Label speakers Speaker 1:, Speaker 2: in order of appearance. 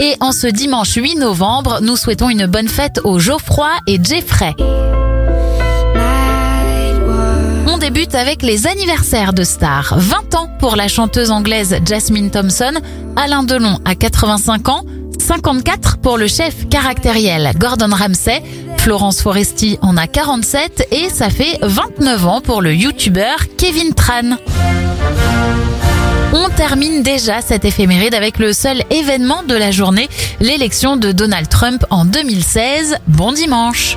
Speaker 1: Et en ce dimanche 8 novembre, nous souhaitons une bonne fête aux Geoffroy et Jeffrey. On débute avec les anniversaires de stars. 20 ans pour la chanteuse anglaise Jasmine Thompson, Alain Delon à 85 ans, 54 pour le chef caractériel Gordon Ramsay, Florence Foresti en a 47 et ça fait 29 ans pour le youtubeur Kevin Tran. Termine déjà cette éphéméride avec le seul événement de la journée, l'élection de Donald Trump en 2016. Bon dimanche